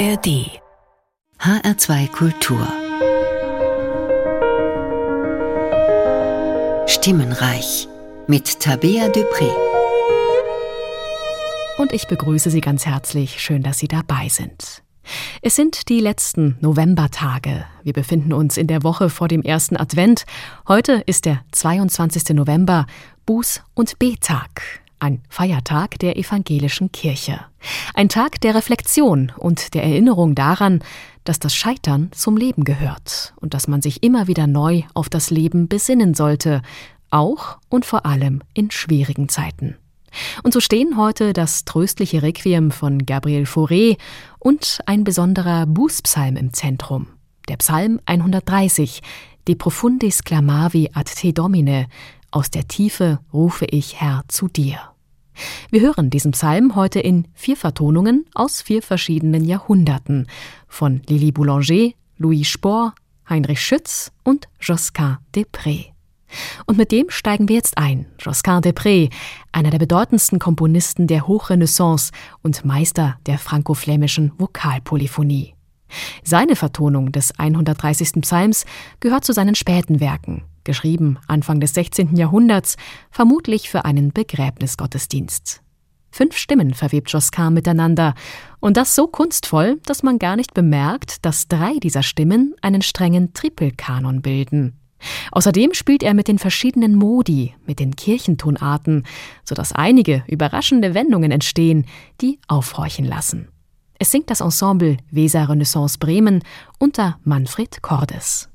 ARD HR2 Kultur Stimmenreich mit Tabea Dupré. Und ich begrüße Sie ganz herzlich. Schön, dass Sie dabei sind. Es sind die letzten Novembertage. Wir befinden uns in der Woche vor dem ersten Advent. Heute ist der 22. November, Buß- und Betag ein Feiertag der evangelischen Kirche. Ein Tag der Reflexion und der Erinnerung daran, dass das Scheitern zum Leben gehört und dass man sich immer wieder neu auf das Leben besinnen sollte, auch und vor allem in schwierigen Zeiten. Und so stehen heute das tröstliche Requiem von Gabriel Fauré und ein besonderer Bußpsalm im Zentrum, der Psalm 130, De profundis clamavi ad te domine, aus der Tiefe rufe ich Herr zu dir. Wir hören diesen Psalm heute in vier Vertonungen aus vier verschiedenen Jahrhunderten von Lili Boulanger, Louis Spohr, Heinrich Schütz und Josquin Després. Und mit dem steigen wir jetzt ein. Josquin Després, einer der bedeutendsten Komponisten der Hochrenaissance und Meister der franco-flämischen Vokalpolyphonie. Seine Vertonung des 130. Psalms gehört zu seinen späten Werken geschrieben Anfang des 16. Jahrhunderts, vermutlich für einen Begräbnisgottesdienst. Fünf Stimmen verwebt Josquin miteinander, und das so kunstvoll, dass man gar nicht bemerkt, dass drei dieser Stimmen einen strengen Trippelkanon bilden. Außerdem spielt er mit den verschiedenen Modi, mit den Kirchentonarten, sodass einige überraschende Wendungen entstehen, die aufhorchen lassen. Es singt das Ensemble Weser Renaissance Bremen unter Manfred Cordes.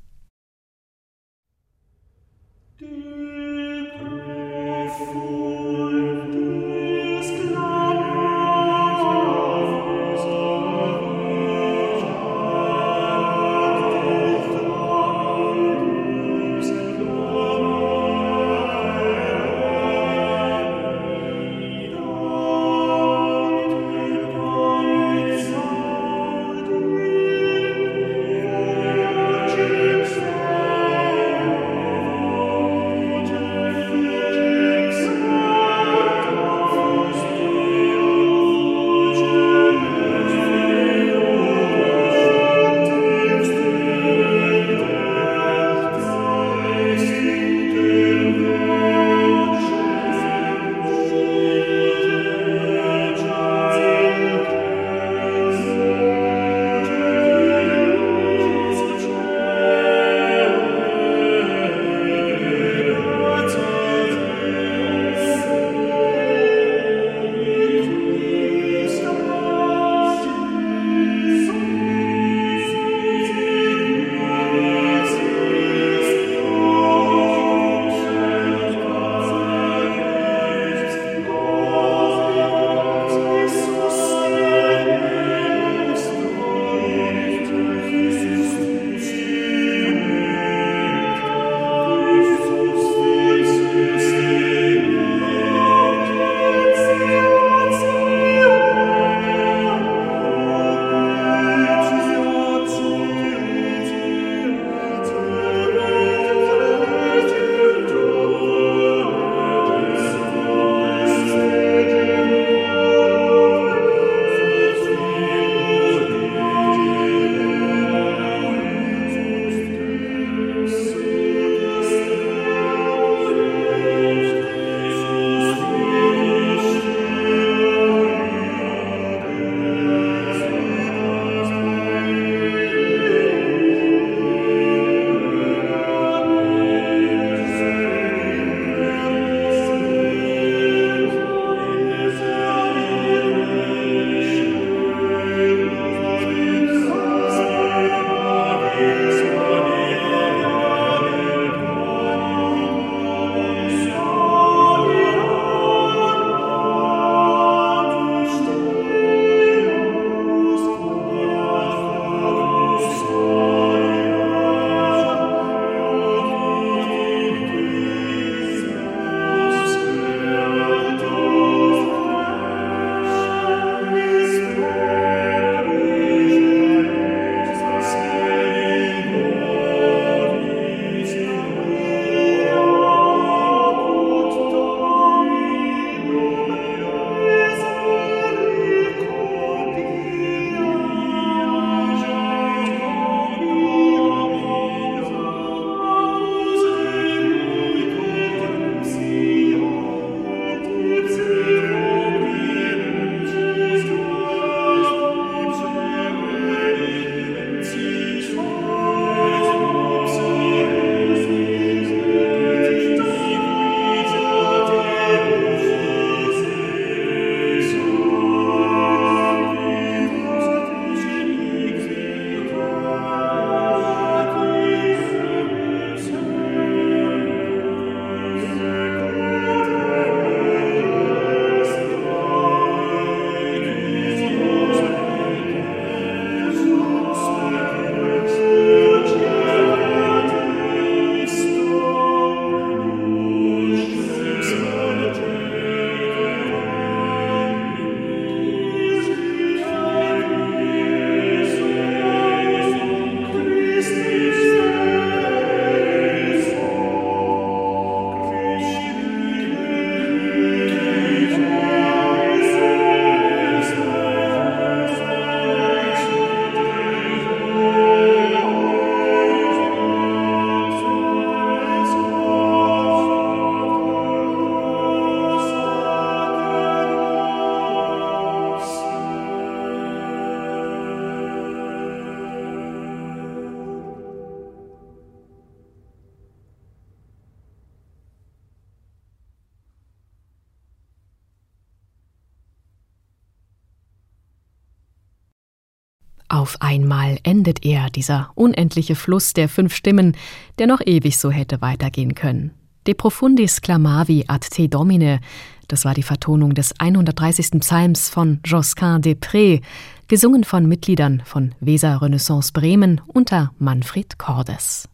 Dieser unendliche Fluss der fünf Stimmen, der noch ewig so hätte weitergehen können. De profundis clamavi ad te domine, das war die Vertonung des 130. Psalms von Josquin des Prés, gesungen von Mitgliedern von Weser Renaissance Bremen unter Manfred Cordes.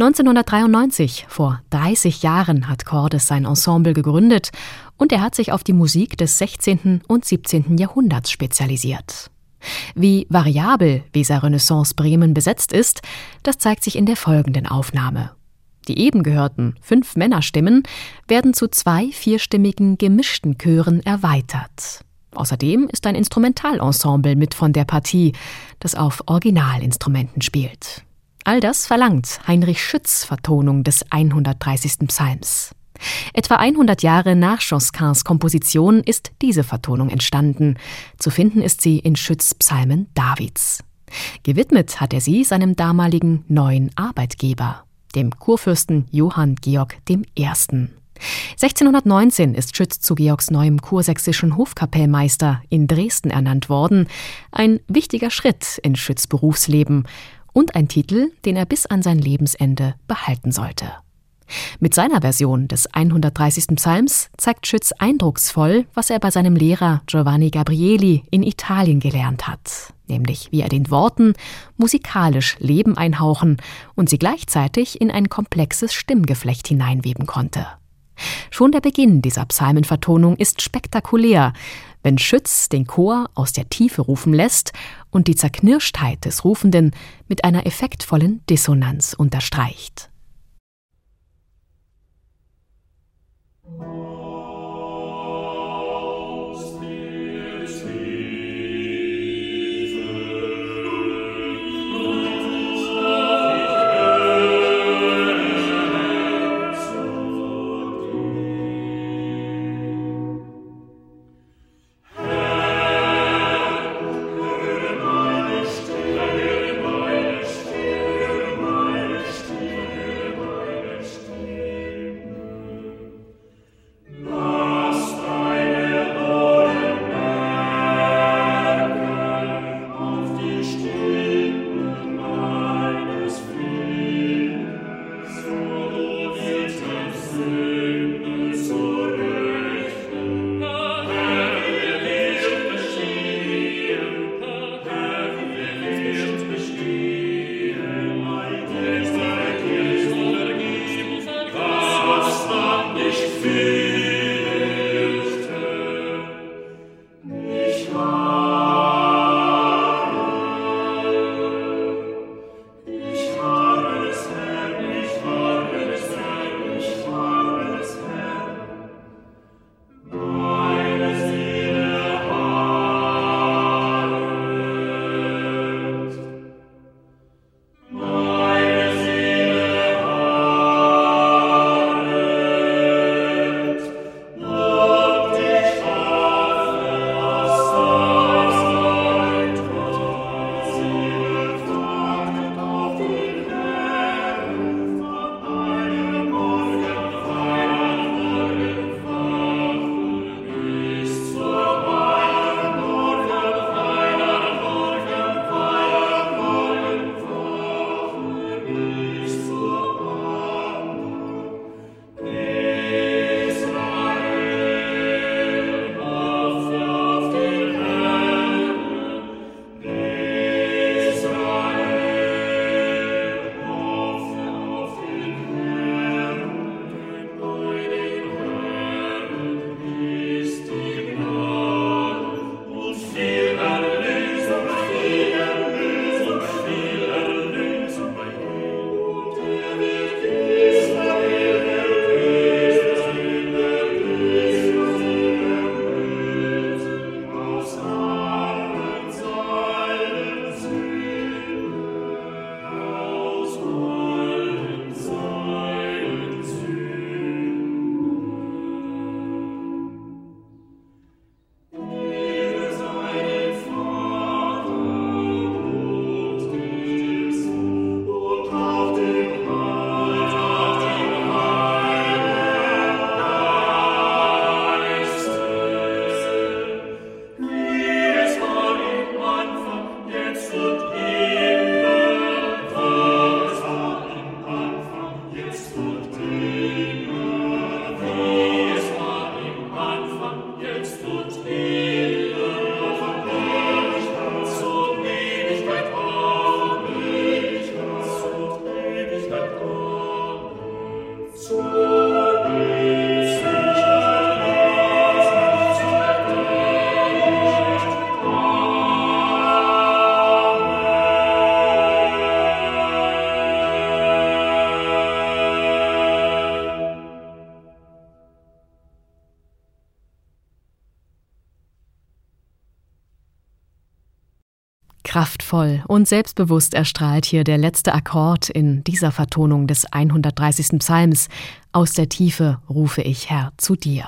1993, vor 30 Jahren, hat Cordes sein Ensemble gegründet und er hat sich auf die Musik des 16. und 17. Jahrhunderts spezialisiert. Wie variabel Weser Renaissance Bremen besetzt ist, das zeigt sich in der folgenden Aufnahme. Die eben gehörten fünf Männerstimmen werden zu zwei vierstimmigen gemischten Chören erweitert. Außerdem ist ein Instrumentalensemble mit von der Partie, das auf Originalinstrumenten spielt. All das verlangt Heinrich Schütz Vertonung des 130. Psalms. Etwa 100 Jahre nach Josquins Komposition ist diese Vertonung entstanden. Zu finden ist sie in Schütz Psalmen Davids. Gewidmet hat er sie seinem damaligen neuen Arbeitgeber, dem Kurfürsten Johann Georg I. 1619 ist Schütz zu Georgs neuem kursächsischen Hofkapellmeister in Dresden ernannt worden, ein wichtiger Schritt in Schütz Berufsleben und ein Titel, den er bis an sein Lebensende behalten sollte. Mit seiner Version des 130. Psalms zeigt Schütz eindrucksvoll, was er bei seinem Lehrer Giovanni Gabrieli in Italien gelernt hat, nämlich wie er den Worten musikalisch Leben einhauchen und sie gleichzeitig in ein komplexes Stimmgeflecht hineinweben konnte. Schon der Beginn dieser Psalmenvertonung ist spektakulär, wenn Schütz den Chor aus der Tiefe rufen lässt und die Zerknirschtheit des Rufenden mit einer effektvollen Dissonanz unterstreicht. Oh. Kraftvoll und selbstbewusst erstrahlt hier der letzte Akkord in dieser Vertonung des 130. Psalms. Aus der Tiefe rufe ich Herr zu dir.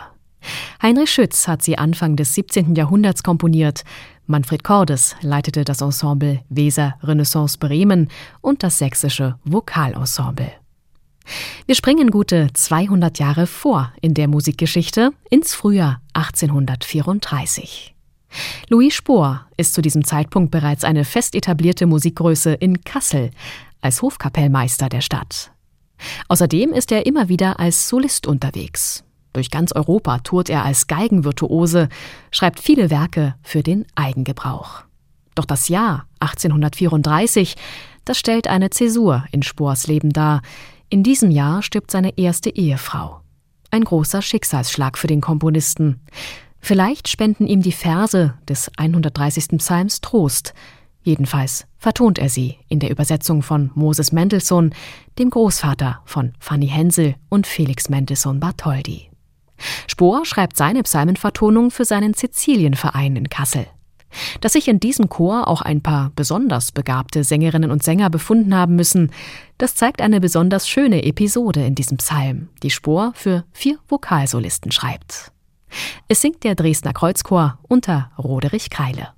Heinrich Schütz hat sie Anfang des 17. Jahrhunderts komponiert. Manfred Cordes leitete das Ensemble Weser Renaissance Bremen und das sächsische Vokalensemble. Wir springen gute 200 Jahre vor in der Musikgeschichte ins Frühjahr 1834. Louis Spohr ist zu diesem Zeitpunkt bereits eine fest etablierte Musikgröße in Kassel als Hofkapellmeister der Stadt. Außerdem ist er immer wieder als Solist unterwegs. Durch ganz Europa tourt er als Geigenvirtuose, schreibt viele Werke für den Eigengebrauch. Doch das Jahr 1834, das stellt eine Zäsur in Spohrs Leben dar. In diesem Jahr stirbt seine erste Ehefrau. Ein großer Schicksalsschlag für den Komponisten. Vielleicht spenden ihm die Verse des 130. Psalms Trost. Jedenfalls vertont er sie in der Übersetzung von Moses Mendelssohn, dem Großvater von Fanny Hensel und Felix Mendelssohn Bartholdy. Spohr schreibt seine Psalmenvertonung für seinen Sizilienverein in Kassel. Dass sich in diesem Chor auch ein paar besonders begabte Sängerinnen und Sänger befunden haben müssen, das zeigt eine besonders schöne Episode in diesem Psalm, die Spohr für vier Vokalsolisten schreibt. Es singt der Dresdner Kreuzchor unter Roderich Kreile.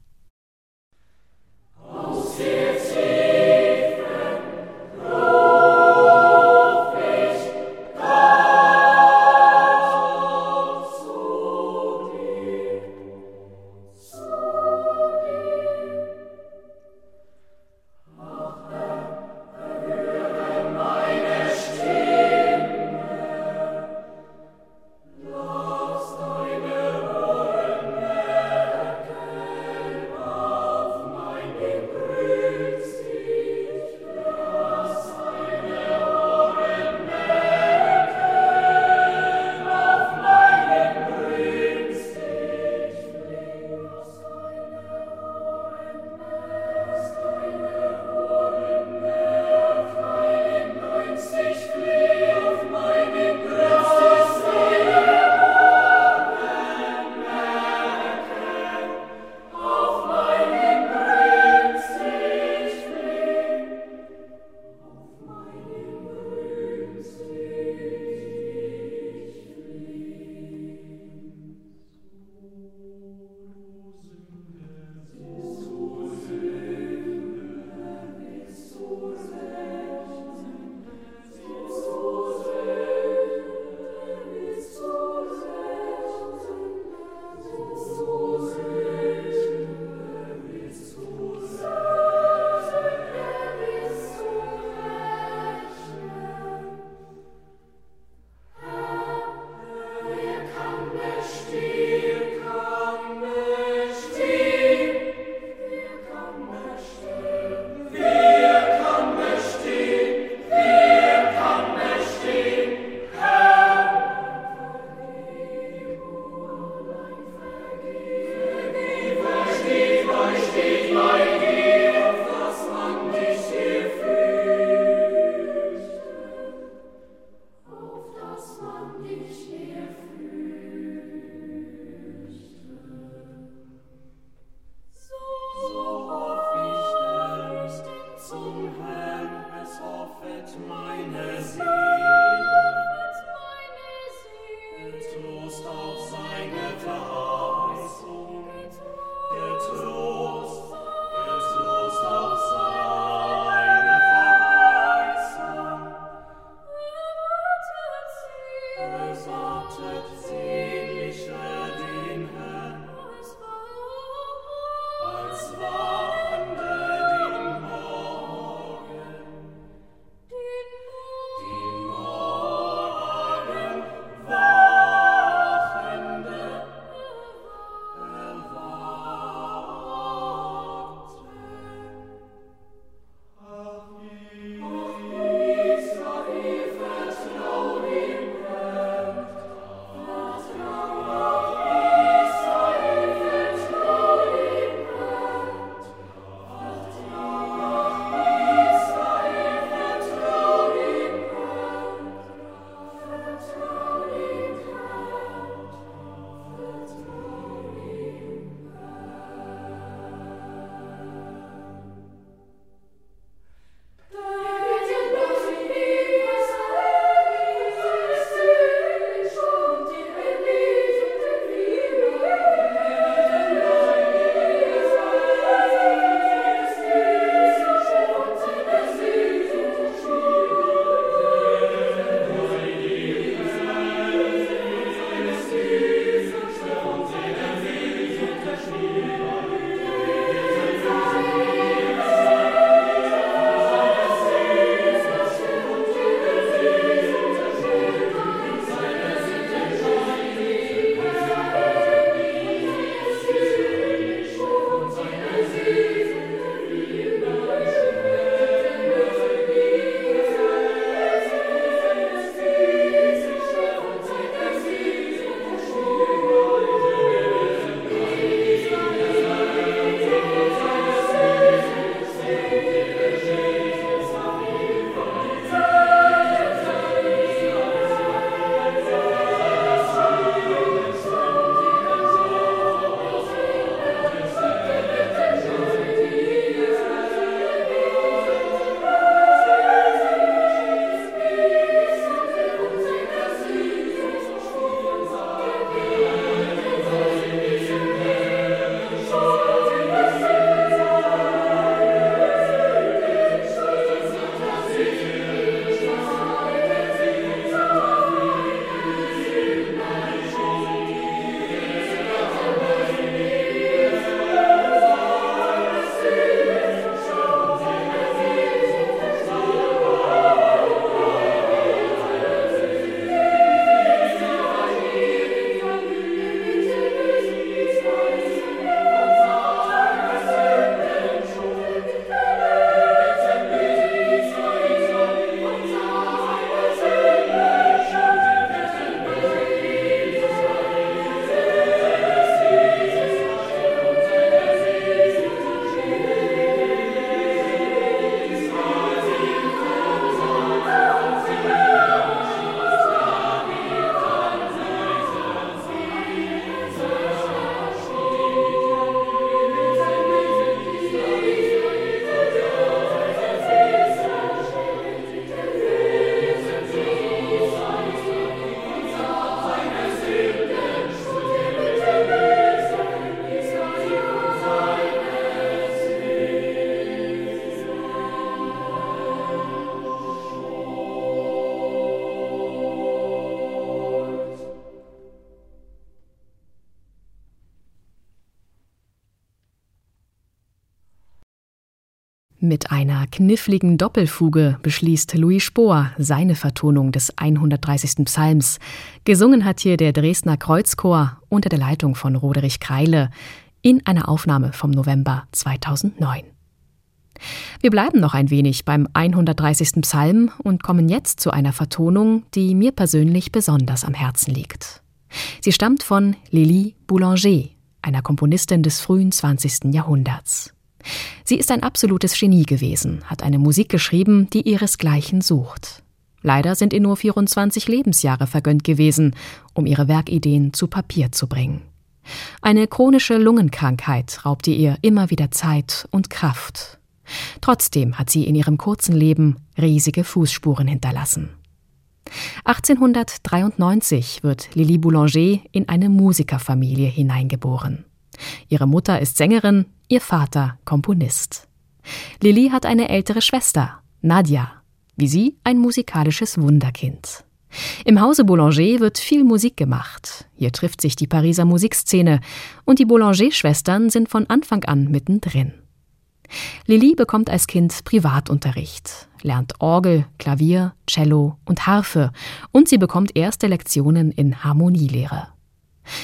Kniffligen Doppelfuge beschließt Louis Spohr seine Vertonung des 130. Psalms. Gesungen hat hier der Dresdner Kreuzchor unter der Leitung von Roderich Kreile in einer Aufnahme vom November 2009. Wir bleiben noch ein wenig beim 130. Psalm und kommen jetzt zu einer Vertonung, die mir persönlich besonders am Herzen liegt. Sie stammt von Lili Boulanger, einer Komponistin des frühen 20. Jahrhunderts. Sie ist ein absolutes Genie gewesen, hat eine Musik geschrieben, die ihresgleichen sucht. Leider sind ihr nur 24 Lebensjahre vergönnt gewesen, um ihre Werkideen zu Papier zu bringen. Eine chronische Lungenkrankheit raubte ihr immer wieder Zeit und Kraft. Trotzdem hat sie in ihrem kurzen Leben riesige Fußspuren hinterlassen. 1893 wird Lili Boulanger in eine Musikerfamilie hineingeboren. Ihre Mutter ist Sängerin, ihr Vater Komponist. Lili hat eine ältere Schwester, Nadja, wie sie ein musikalisches Wunderkind. Im Hause Boulanger wird viel Musik gemacht. Hier trifft sich die Pariser Musikszene und die Boulanger-Schwestern sind von Anfang an mittendrin. Lili bekommt als Kind Privatunterricht, lernt Orgel, Klavier, Cello und Harfe und sie bekommt erste Lektionen in Harmonielehre.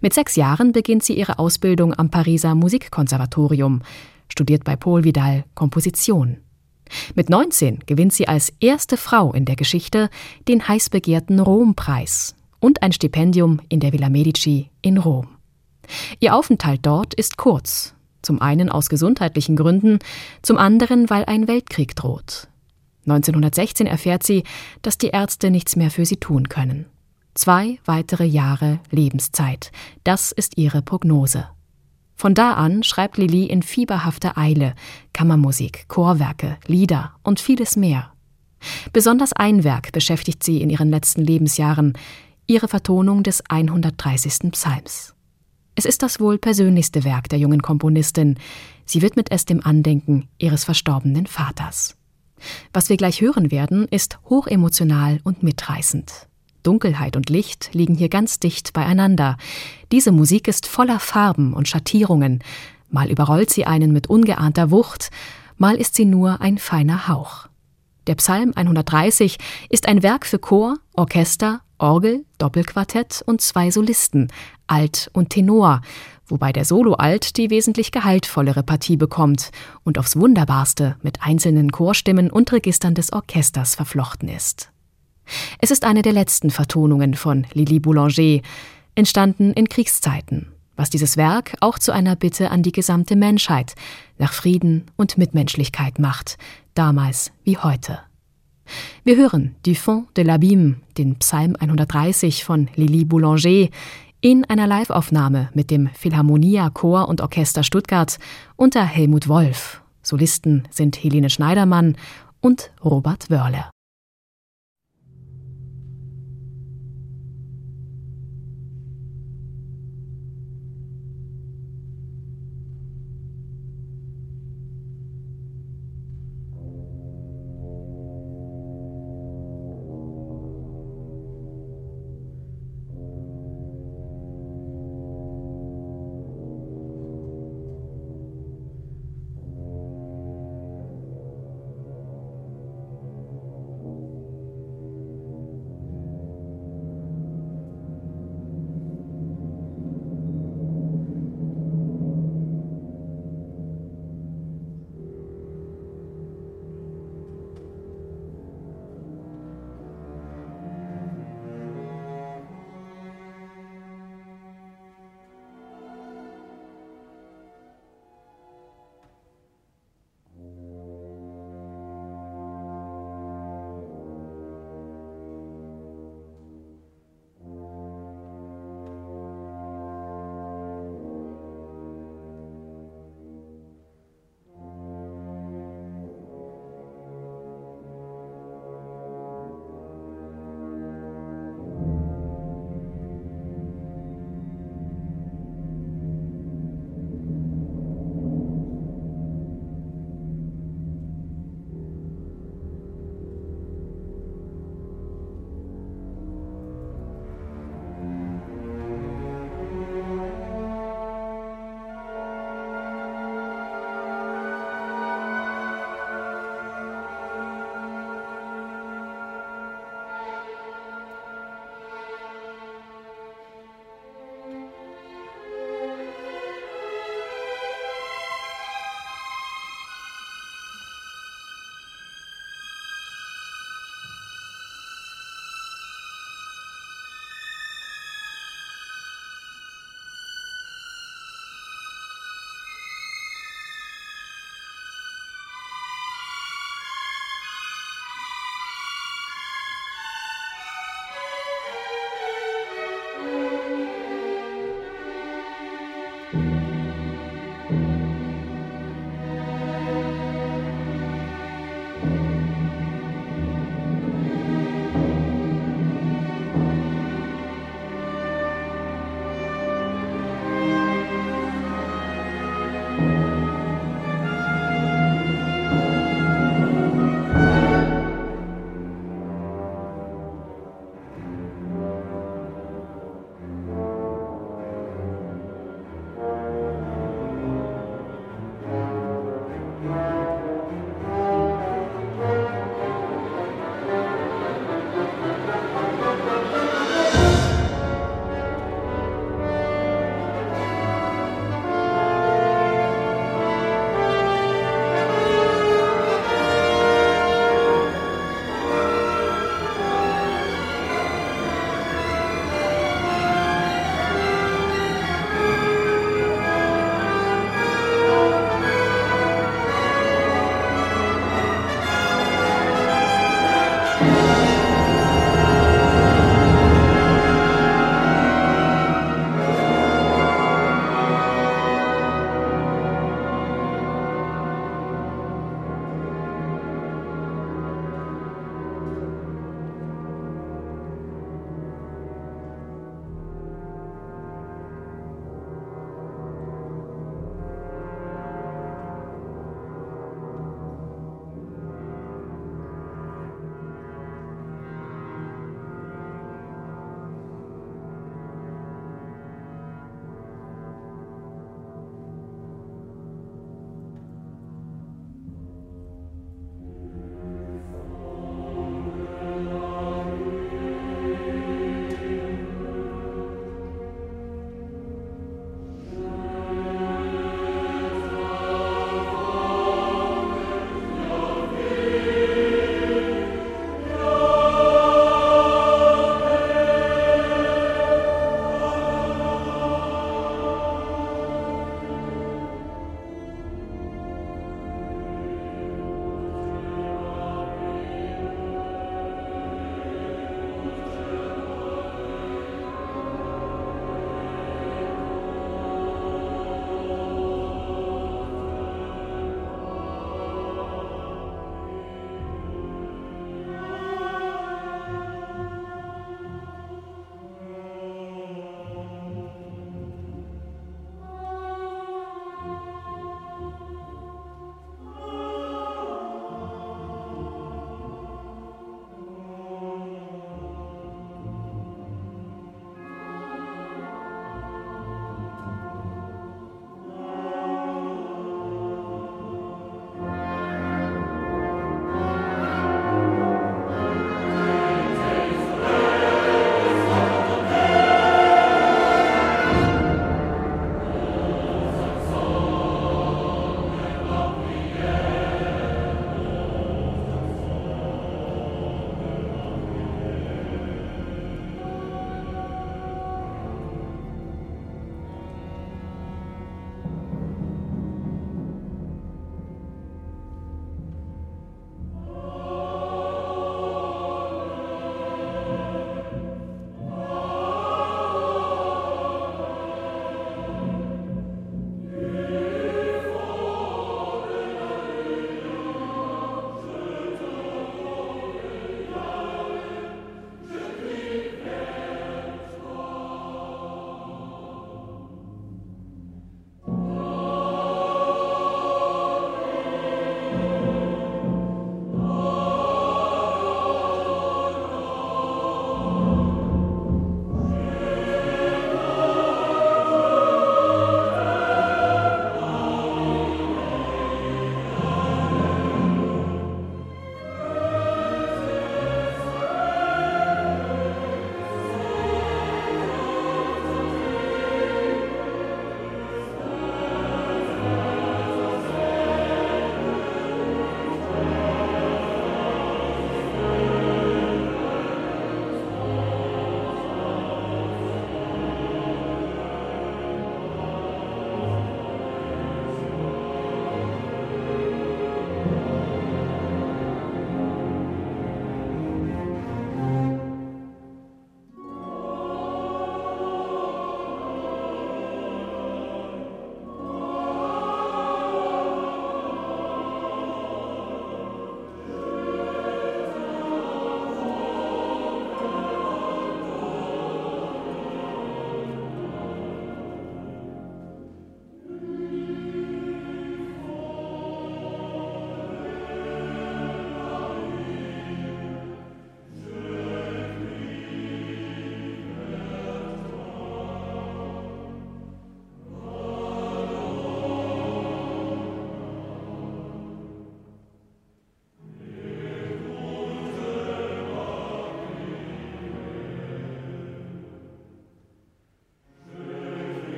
Mit sechs Jahren beginnt sie ihre Ausbildung am Pariser Musikkonservatorium, studiert bei Paul Vidal Komposition. Mit 19 gewinnt sie als erste Frau in der Geschichte den heiß begehrten Rom-Preis und ein Stipendium in der Villa Medici in Rom. Ihr Aufenthalt dort ist kurz, zum einen aus gesundheitlichen Gründen, zum anderen, weil ein Weltkrieg droht. 1916 erfährt sie, dass die Ärzte nichts mehr für sie tun können. Zwei weitere Jahre Lebenszeit. Das ist ihre Prognose. Von da an schreibt Lili in fieberhafter Eile Kammermusik, Chorwerke, Lieder und vieles mehr. Besonders ein Werk beschäftigt sie in ihren letzten Lebensjahren, ihre Vertonung des 130. Psalms. Es ist das wohl persönlichste Werk der jungen Komponistin. Sie widmet es dem Andenken ihres verstorbenen Vaters. Was wir gleich hören werden, ist hochemotional und mitreißend. Dunkelheit und Licht liegen hier ganz dicht beieinander. Diese Musik ist voller Farben und Schattierungen. Mal überrollt sie einen mit ungeahnter Wucht, mal ist sie nur ein feiner Hauch. Der Psalm 130 ist ein Werk für Chor, Orchester, Orgel, Doppelquartett und zwei Solisten, Alt und Tenor, wobei der Solo-Alt die wesentlich gehaltvollere Partie bekommt und aufs Wunderbarste mit einzelnen Chorstimmen und Registern des Orchesters verflochten ist. Es ist eine der letzten Vertonungen von Lili Boulanger, entstanden in Kriegszeiten, was dieses Werk auch zu einer Bitte an die gesamte Menschheit nach Frieden und Mitmenschlichkeit macht, damals wie heute. Wir hören Du Fond de l'Abîme, den Psalm 130 von Lili Boulanger, in einer Liveaufnahme mit dem Philharmonia Chor und Orchester Stuttgart unter Helmut Wolf. Solisten sind Helene Schneidermann und Robert Wörle.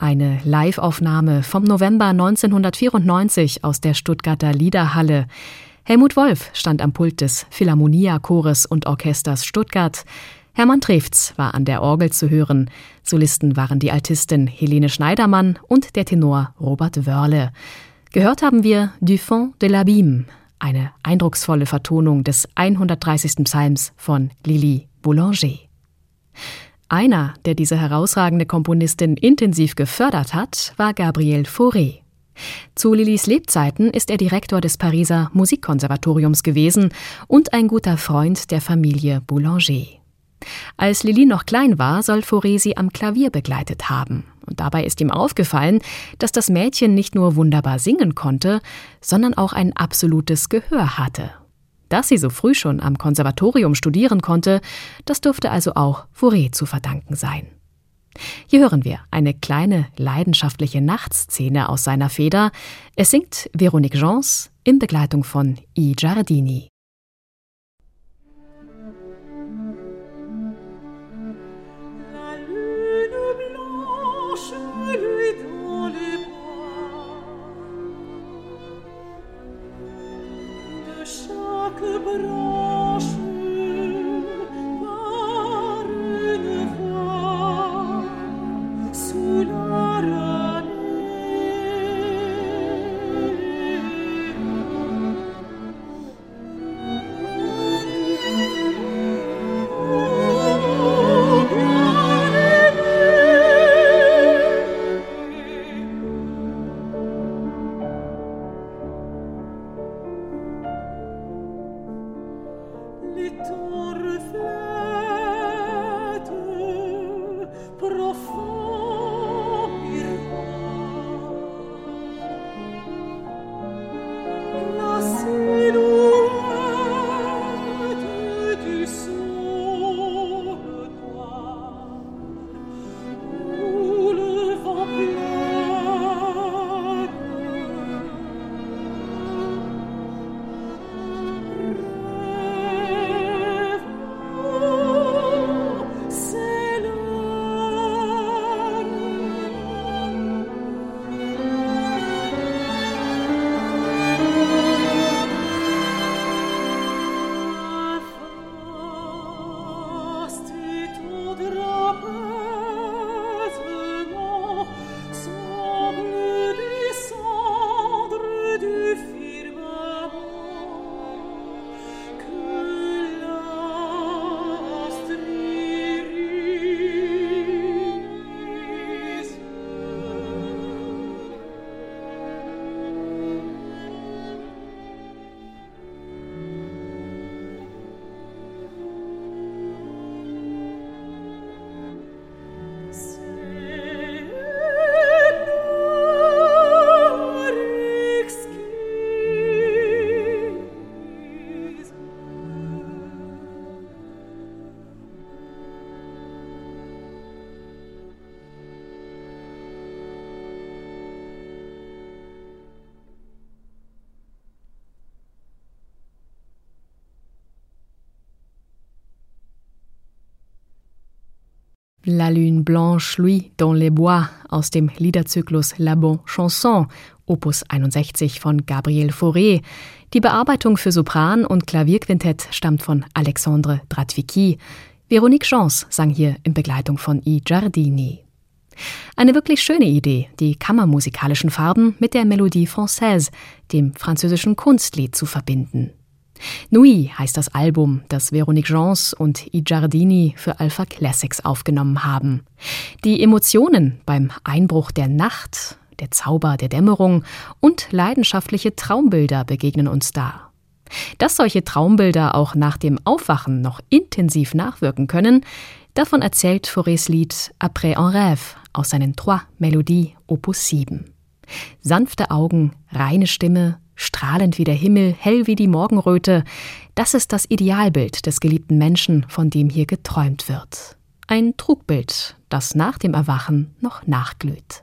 Eine Liveaufnahme vom November 1994 aus der Stuttgarter Liederhalle. Helmut Wolf stand am Pult des Philharmonia Chores und Orchesters Stuttgart. Hermann Trefz war an der Orgel zu hören. Solisten waren die Altistin Helene Schneidermann und der Tenor Robert Wörle. Gehört haben wir Du Fond de l'Abîme, eine eindrucksvolle Vertonung des 130. Psalms von Lili Boulanger. Einer, der diese herausragende Komponistin intensiv gefördert hat, war Gabriel Fauré. Zu Lillys Lebzeiten ist er Direktor des Pariser Musikkonservatoriums gewesen und ein guter Freund der Familie Boulanger. Als Lilly noch klein war, soll Fauré sie am Klavier begleitet haben. Und dabei ist ihm aufgefallen, dass das Mädchen nicht nur wunderbar singen konnte, sondern auch ein absolutes Gehör hatte. Dass sie so früh schon am Konservatorium studieren konnte, das dürfte also auch Fauré zu verdanken sein. Hier hören wir eine kleine leidenschaftliche Nachtszene aus seiner Feder. Es singt Véronique Jans in Begleitung von I Giardini. La Lune Blanche Louis dans les Bois aus dem Liederzyklus La Bonne Chanson, Opus 61 von Gabriel Fauré. Die Bearbeitung für Sopran und Klavierquintett stammt von Alexandre Dratwicki. Veronique Chance sang hier in Begleitung von I Giardini. Eine wirklich schöne Idee, die kammermusikalischen Farben mit der Melodie Française, dem französischen Kunstlied, zu verbinden. Nui heißt das Album, das Veronique Jans und I Giardini für Alpha Classics aufgenommen haben. Die Emotionen beim Einbruch der Nacht, der Zauber der Dämmerung und leidenschaftliche Traumbilder begegnen uns da. Dass solche Traumbilder auch nach dem Aufwachen noch intensiv nachwirken können, davon erzählt Faurés Lied Après un rêve aus seinen Trois Melodies Opus 7. Sanfte Augen, reine Stimme, strahlend wie der Himmel, hell wie die Morgenröte, das ist das Idealbild des geliebten Menschen, von dem hier geträumt wird. Ein Trugbild, das nach dem Erwachen noch nachglüht.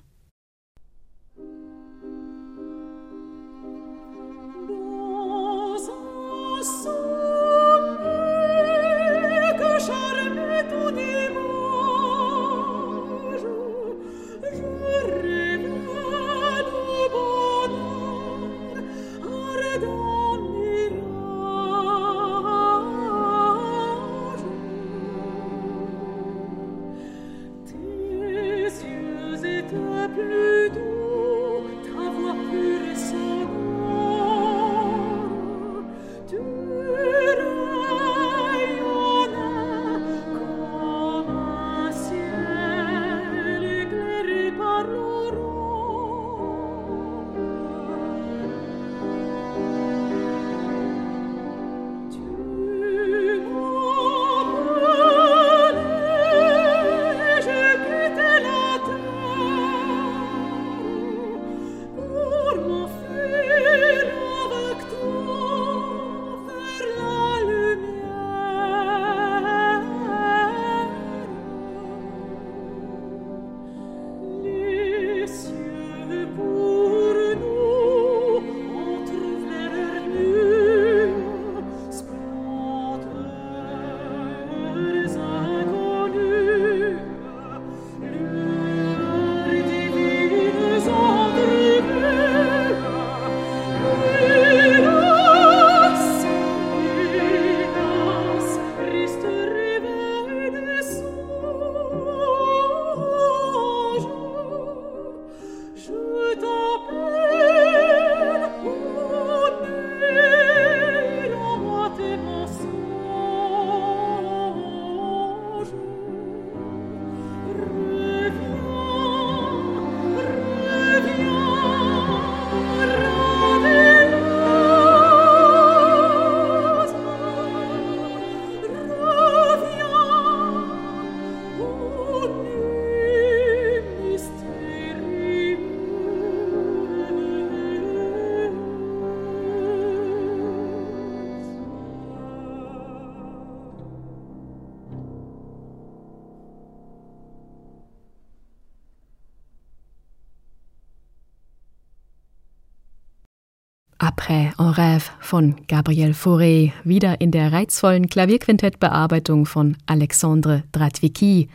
Après un rêve von Gabriel Fauré, wieder in der reizvollen Klavierquintettbearbeitung von Alexandre Dratwicki.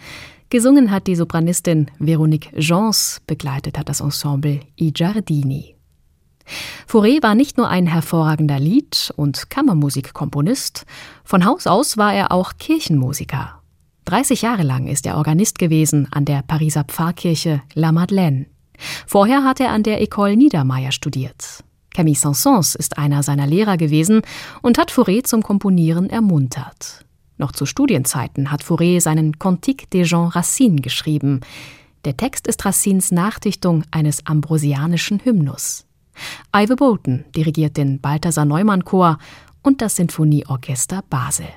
Gesungen hat die Sopranistin Veronique Jans, begleitet hat das Ensemble I Giardini. Fauré war nicht nur ein hervorragender Lied- und Kammermusikkomponist, von Haus aus war er auch Kirchenmusiker. 30 Jahre lang ist er Organist gewesen an der Pariser Pfarrkirche La Madeleine. Vorher hat er an der École Niedermeyer studiert. Camille Saint-Saëns ist einer seiner Lehrer gewesen und hat Fauré zum Komponieren ermuntert. Noch zu Studienzeiten hat Fauré seinen Cantique des Jean Racine geschrieben. Der Text ist Racines Nachdichtung eines ambrosianischen Hymnus. Ive Bolton dirigiert den Balthasar Neumann Chor und das Sinfonieorchester Basel.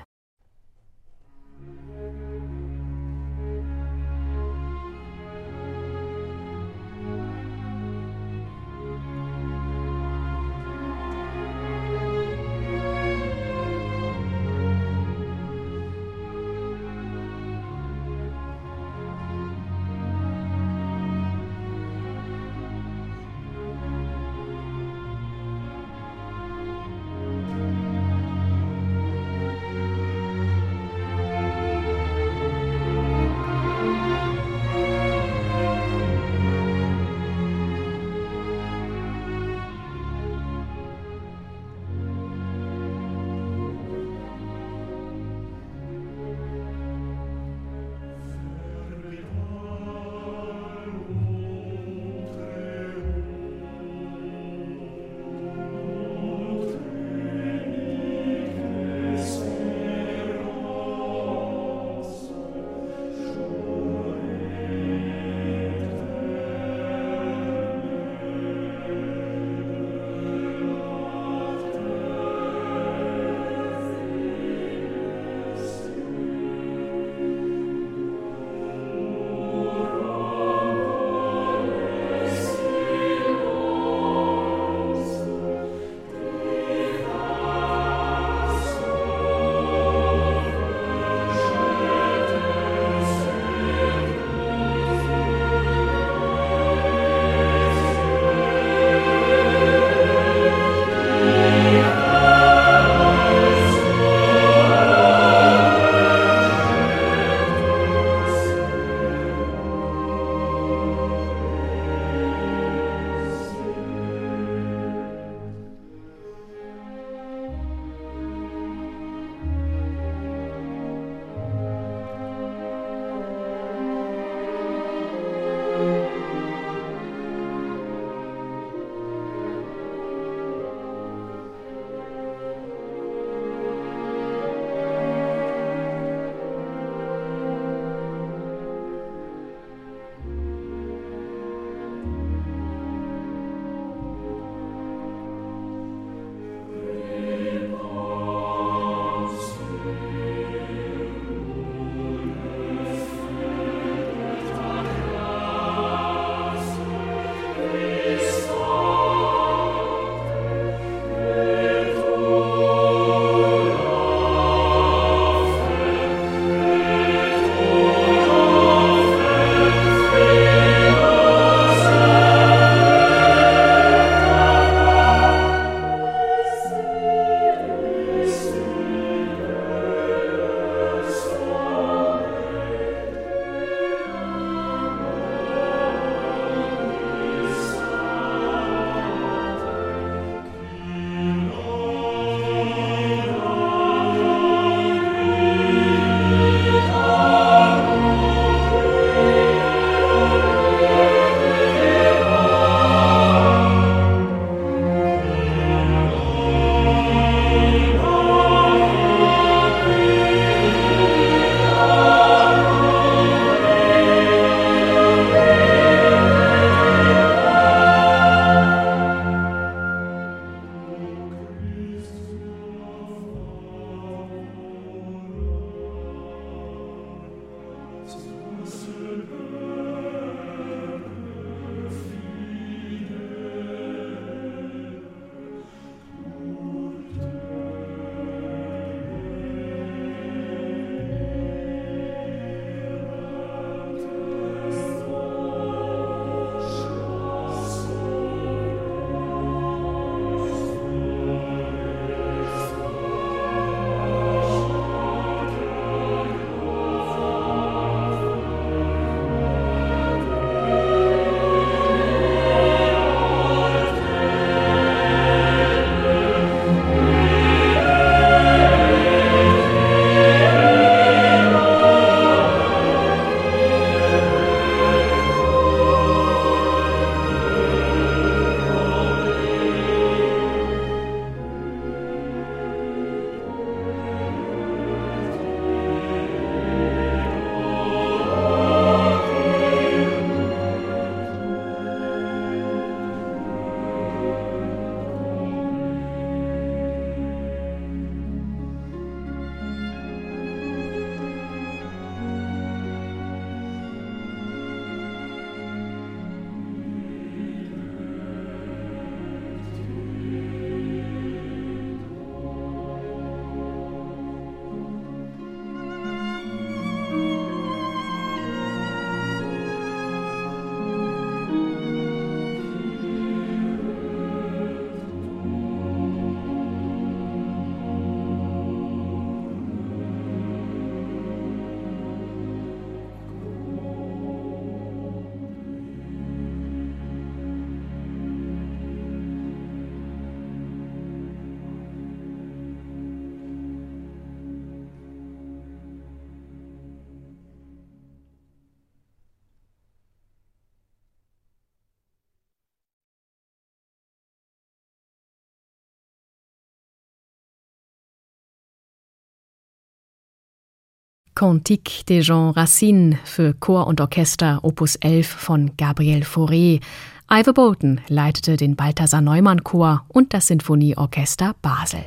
Cantique des Jean Racine für Chor und Orchester Opus 11 von Gabriel Fauré. Ivor Bolton leitete den Balthasar Neumann Chor und das Sinfonieorchester Basel.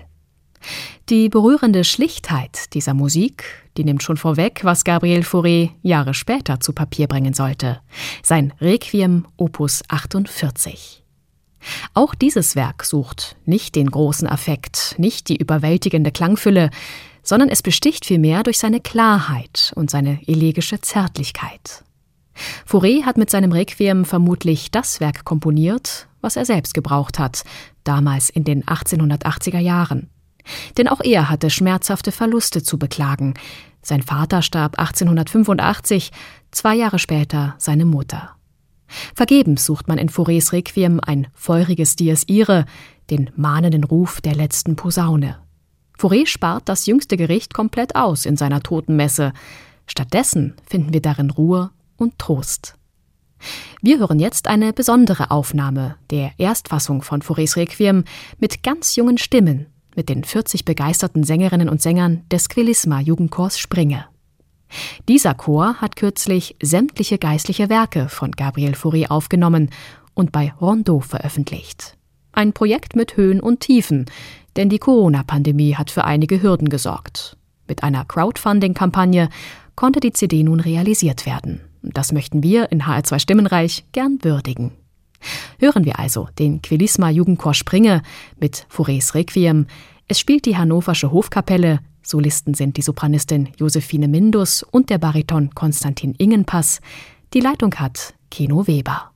Die berührende Schlichtheit dieser Musik, die nimmt schon vorweg, was Gabriel Fauré Jahre später zu Papier bringen sollte. Sein Requiem Opus 48. Auch dieses Werk sucht nicht den großen Affekt, nicht die überwältigende Klangfülle, sondern es besticht vielmehr durch seine Klarheit und seine elegische Zärtlichkeit. Fauré hat mit seinem Requiem vermutlich das Werk komponiert, was er selbst gebraucht hat, damals in den 1880er Jahren. Denn auch er hatte schmerzhafte Verluste zu beklagen. Sein Vater starb 1885, zwei Jahre später seine Mutter. Vergebens sucht man in Faurés Requiem ein feuriges Dies Irae, den mahnenden Ruf der letzten Posaune. Fauré spart das jüngste Gericht komplett aus in seiner Totenmesse. Stattdessen finden wir darin Ruhe und Trost. Wir hören jetzt eine besondere Aufnahme der Erstfassung von Faurés Requiem mit ganz jungen Stimmen, mit den 40 begeisterten Sängerinnen und Sängern des Quilisma Jugendchors Springe. Dieser Chor hat kürzlich sämtliche geistliche Werke von Gabriel Fauré aufgenommen und bei Rondeau veröffentlicht. Ein Projekt mit Höhen und Tiefen, denn die Corona-Pandemie hat für einige Hürden gesorgt. Mit einer Crowdfunding-Kampagne konnte die CD nun realisiert werden. Das möchten wir in HR2 Stimmenreich gern würdigen. Hören wir also den Quilisma Jugendchor Springe mit Fourets Requiem. Es spielt die Hannoversche Hofkapelle. Solisten sind die Sopranistin Josephine Mindus und der Bariton Konstantin Ingenpass. Die Leitung hat Keno Weber.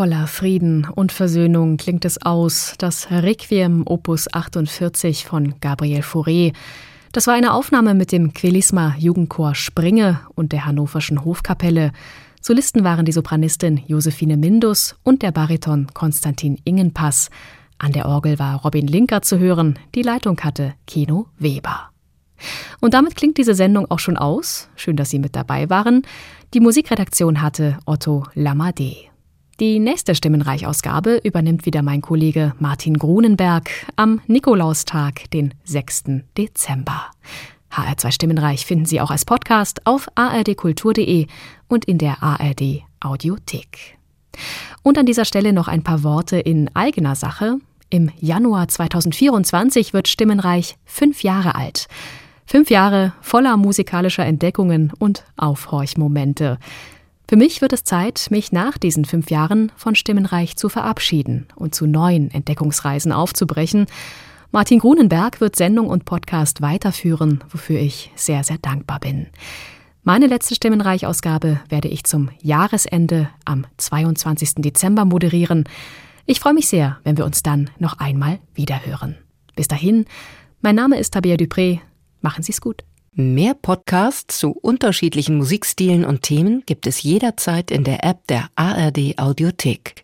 Voller Frieden und Versöhnung klingt es aus, das Requiem Opus 48 von Gabriel Fauré. Das war eine Aufnahme mit dem Quelisma Jugendchor Springe und der Hannoverschen Hofkapelle. Solisten waren die Sopranistin Josephine Mindus und der Bariton Konstantin Ingenpass. An der Orgel war Robin Linker zu hören, die Leitung hatte Keno Weber. Und damit klingt diese Sendung auch schon aus. Schön, dass Sie mit dabei waren. Die Musikredaktion hatte Otto Lamadé. Die nächste Stimmenreichausgabe übernimmt wieder mein Kollege Martin Grunenberg am Nikolaustag, den 6. Dezember. HR2 Stimmenreich finden Sie auch als Podcast auf ardkultur.de und in der ARD Audiothek. Und an dieser Stelle noch ein paar Worte in eigener Sache. Im Januar 2024 wird Stimmenreich fünf Jahre alt. Fünf Jahre voller musikalischer Entdeckungen und Aufhorchmomente. Für mich wird es Zeit, mich nach diesen fünf Jahren von Stimmenreich zu verabschieden und zu neuen Entdeckungsreisen aufzubrechen. Martin Grunenberg wird Sendung und Podcast weiterführen, wofür ich sehr, sehr dankbar bin. Meine letzte Stimmenreich-Ausgabe werde ich zum Jahresende am 22. Dezember moderieren. Ich freue mich sehr, wenn wir uns dann noch einmal wiederhören. Bis dahin, mein Name ist Tabea Dupré. Machen Sie es gut. Mehr Podcasts zu unterschiedlichen Musikstilen und Themen gibt es jederzeit in der App der ARD Audiothek.